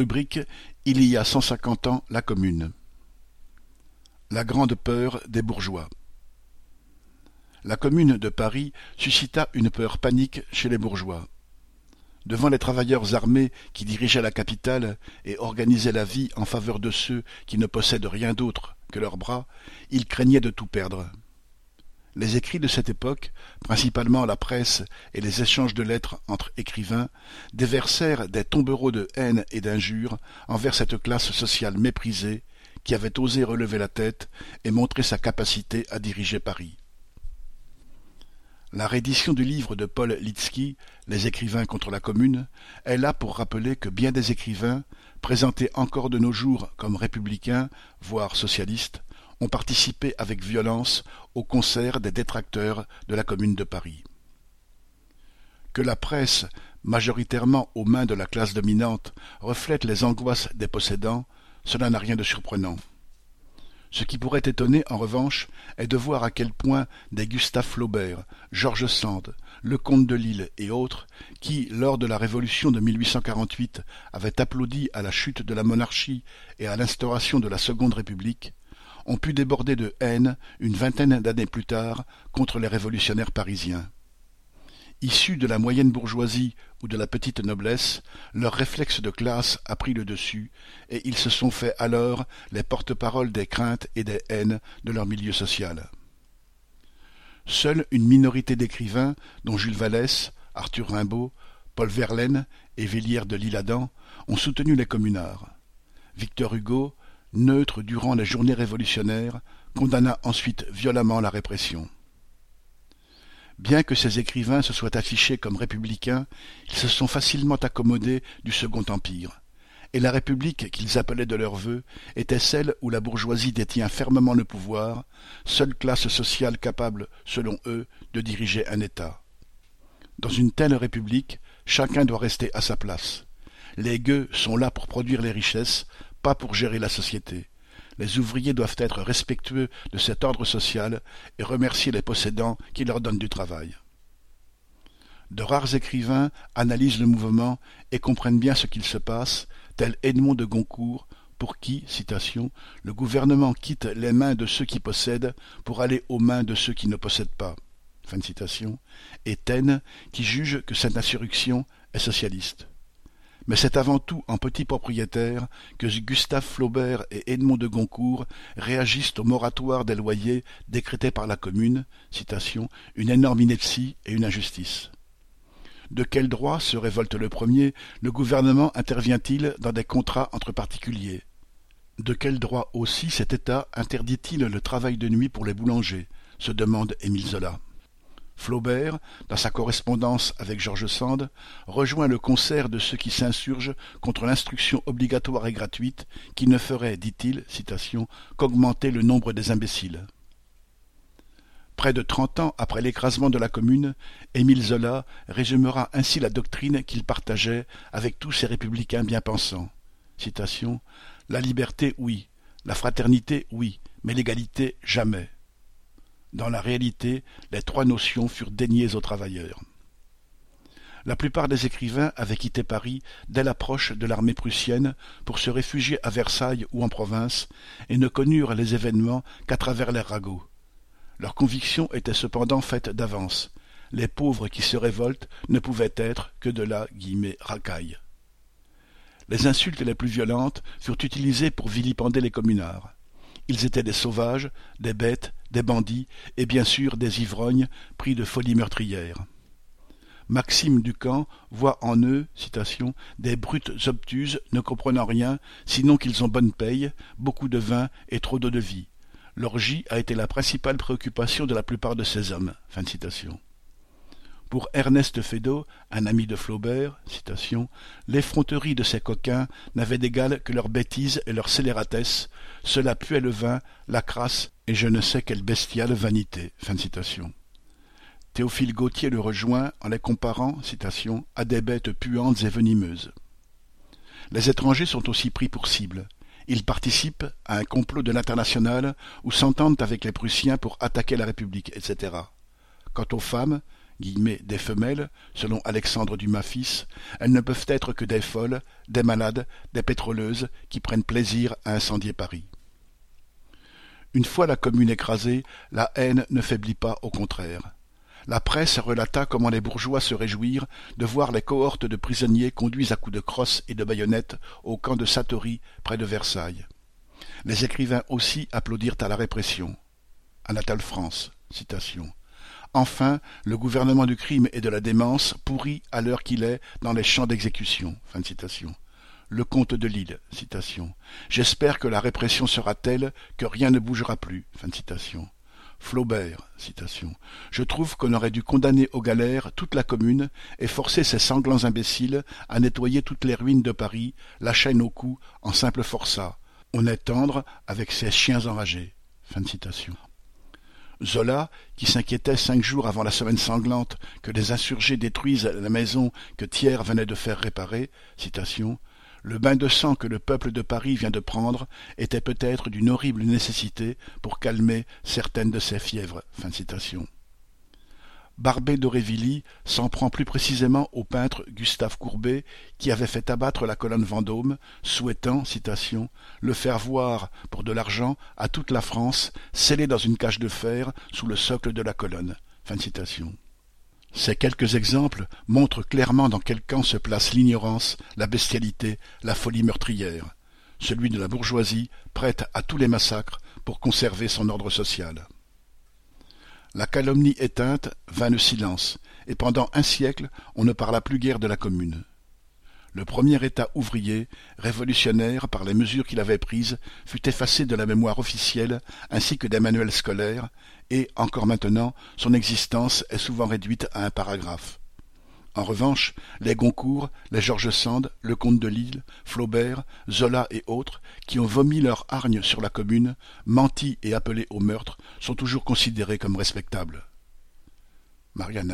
Rubrique Il y a cent cinquante ans la Commune. La grande peur des bourgeois. La Commune de Paris suscita une peur panique chez les bourgeois. Devant les travailleurs armés qui dirigeaient la capitale et organisaient la vie en faveur de ceux qui ne possèdent rien d'autre que leurs bras, ils craignaient de tout perdre. Les écrits de cette époque, principalement la presse et les échanges de lettres entre écrivains, déversèrent des tombereaux de haine et d'injures envers cette classe sociale méprisée qui avait osé relever la tête et montrer sa capacité à diriger Paris. La réédition du livre de Paul Litsky, Les écrivains contre la commune, est là pour rappeler que bien des écrivains, présentés encore de nos jours comme républicains, voire socialistes, ont participé avec violence au concert des détracteurs de la Commune de Paris. Que la presse, majoritairement aux mains de la classe dominante, reflète les angoisses des possédants, cela n'a rien de surprenant. Ce qui pourrait étonner, en revanche, est de voir à quel point des Gustave Flaubert, Georges Sand, le comte de Lille et autres, qui, lors de la Révolution de 1848, avaient applaudi à la chute de la monarchie et à l'instauration de la Seconde République, ont pu déborder de haine une vingtaine d'années plus tard contre les révolutionnaires parisiens. Issus de la moyenne bourgeoisie ou de la petite noblesse, leur réflexe de classe a pris le dessus, et ils se sont fait alors les porte-parole des craintes et des haines de leur milieu social. Seule une minorité d'écrivains, dont Jules Vallès, Arthur Rimbaud, Paul Verlaine et Villiers de l'Isle-Adam, ont soutenu les communards. Victor Hugo, neutre durant les journées révolutionnaires, condamna ensuite violemment la répression. Bien que ces écrivains se soient affichés comme républicains, ils se sont facilement accommodés du Second Empire, et la République qu'ils appelaient de leur vœu était celle où la bourgeoisie détient fermement le pouvoir, seule classe sociale capable, selon eux, de diriger un État. Dans une telle République, chacun doit rester à sa place. Les gueux sont là pour produire les richesses, pas pour gérer la société. Les ouvriers doivent être respectueux de cet ordre social et remercier les possédants qui leur donnent du travail. De rares écrivains analysent le mouvement et comprennent bien ce qu'il se passe, tel Edmond de Goncourt, pour qui, citation, le gouvernement quitte les mains de ceux qui possèdent pour aller aux mains de ceux qui ne possèdent pas. Fin. Et Taine, qui juge que cette insurrection est socialiste mais c'est avant tout en petits propriétaires que Gustave Flaubert et Edmond de Goncourt réagissent au moratoire des loyers décrété par la Commune, une énorme ineptie et une injustice. De quel droit se révolte le premier? Le gouvernement intervient-il dans des contrats entre particuliers? De quel droit aussi cet État interdit-il le travail de nuit pour les boulangers? se demande Émile Zola. Flaubert, dans sa correspondance avec George Sand, rejoint le concert de ceux qui s'insurgent contre l'instruction obligatoire et gratuite qui ne ferait, dit-il, citation, qu'augmenter le nombre des imbéciles. Près de trente ans après l'écrasement de la Commune, Émile Zola résumera ainsi la doctrine qu'il partageait avec tous ses républicains bien-pensants. Citation, La liberté, oui, la fraternité, oui, mais l'égalité, jamais. Dans la réalité, les trois notions furent déniées aux travailleurs. La plupart des écrivains avaient quitté Paris dès l'approche de l'armée prussienne pour se réfugier à Versailles ou en province, et ne connurent les événements qu'à travers les ragots. Leur conviction était cependant faite d'avance. Les pauvres qui se révoltent ne pouvaient être que de la racaille. Les insultes les plus violentes furent utilisées pour vilipender les communards. Ils étaient des sauvages, des bêtes, des bandits et bien sûr des ivrognes pris de folie meurtrière. Maxime Ducamp voit en eux citation, des brutes obtuses ne comprenant rien, sinon qu'ils ont bonne paye, beaucoup de vin et trop d'eau de vie. L'orgie a été la principale préoccupation de la plupart de ces hommes. Pour Ernest Feydeau, un ami de Flaubert, citation, l'effronterie de ces coquins n'avait d'égal que leur bêtise et leur scélératesse, cela puait le vin, la crasse et je ne sais quelle bestiale vanité. Théophile Gautier le rejoint en les comparant, à des bêtes puantes et venimeuses. Les étrangers sont aussi pris pour cible. Ils participent à un complot de l'international ou s'entendent avec les Prussiens pour attaquer la République, etc. Quant aux femmes, des femelles, selon Alexandre Dumas fils, elles ne peuvent être que des folles, des malades, des pétroleuses qui prennent plaisir à incendier Paris. Une fois la commune écrasée, la haine ne faiblit pas, au contraire. La presse relata comment les bourgeois se réjouirent de voir les cohortes de prisonniers conduits à coups de crosse et de baïonnettes au camp de Satory, près de Versailles. Les écrivains aussi applaudirent à la répression. Anatole France. Enfin, le gouvernement du crime et de la démence pourrit à l'heure qu'il est dans les champs d'exécution. Le comte de Lille. J'espère que la répression sera telle que rien ne bougera plus. Flaubert. Je trouve qu'on aurait dû condamner aux galères toute la commune et forcer ces sanglants imbéciles à nettoyer toutes les ruines de Paris, la chaîne au cou, en simple forçat. On est tendre avec ces chiens enragés. Zola, qui s'inquiétait cinq jours avant la semaine sanglante que les insurgés détruisent la maison que Thiers venait de faire réparer, le bain de sang que le peuple de Paris vient de prendre était peut-être d'une horrible nécessité pour calmer certaines de ses fièvres. Barbé d'Aurevilly s'en prend plus précisément au peintre Gustave Courbet qui avait fait abattre la colonne Vendôme, souhaitant, citation, le faire voir pour de l'argent à toute la France, scellé dans une cage de fer sous le socle de la colonne. Fin. Ces quelques exemples montrent clairement dans quel camp se place l'ignorance, la bestialité, la folie meurtrière, celui de la bourgeoisie prête à tous les massacres pour conserver son ordre social. La calomnie éteinte vint le silence, et pendant un siècle on ne parla plus guère de la Commune. Le premier État ouvrier, révolutionnaire par les mesures qu'il avait prises, fut effacé de la mémoire officielle ainsi que des manuels scolaires, et, encore maintenant, son existence est souvent réduite à un paragraphe. En revanche, les Goncourt, les George Sand, le comte de Lille, Flaubert, Zola et autres, qui ont vomi leur hargne sur la commune, menti et appelé au meurtre, sont toujours considérés comme respectables. Marianne